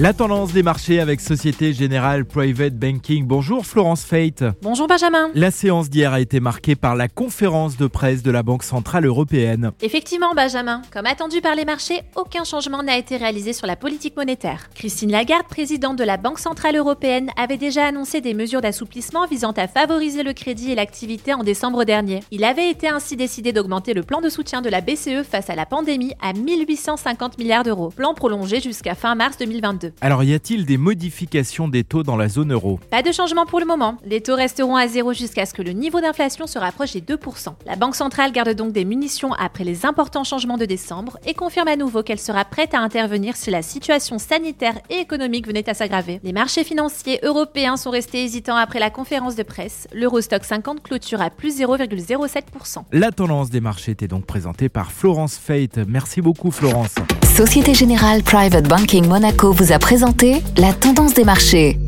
La tendance des marchés avec Société Générale Private Banking. Bonjour Florence Fate. Bonjour Benjamin. La séance d'hier a été marquée par la conférence de presse de la Banque Centrale Européenne. Effectivement Benjamin, comme attendu par les marchés, aucun changement n'a été réalisé sur la politique monétaire. Christine Lagarde, présidente de la Banque Centrale Européenne, avait déjà annoncé des mesures d'assouplissement visant à favoriser le crédit et l'activité en décembre dernier. Il avait été ainsi décidé d'augmenter le plan de soutien de la BCE face à la pandémie à 1850 milliards d'euros, plan prolongé jusqu'à fin mars 2022. Alors y a-t-il des modifications des taux dans la zone euro? Pas de changement pour le moment. Les taux resteront à zéro jusqu'à ce que le niveau d'inflation se rapproche des 2%. La Banque centrale garde donc des munitions après les importants changements de décembre et confirme à nouveau qu'elle sera prête à intervenir si la situation sanitaire et économique venait à s'aggraver. Les marchés financiers européens sont restés hésitants après la conférence de presse. L'Eurostock 50 clôture à plus 0,07%. La tendance des marchés était donc présentée par Florence Fate. Merci beaucoup Florence. Société Générale Private Banking Monaco présenté la tendance des marchés.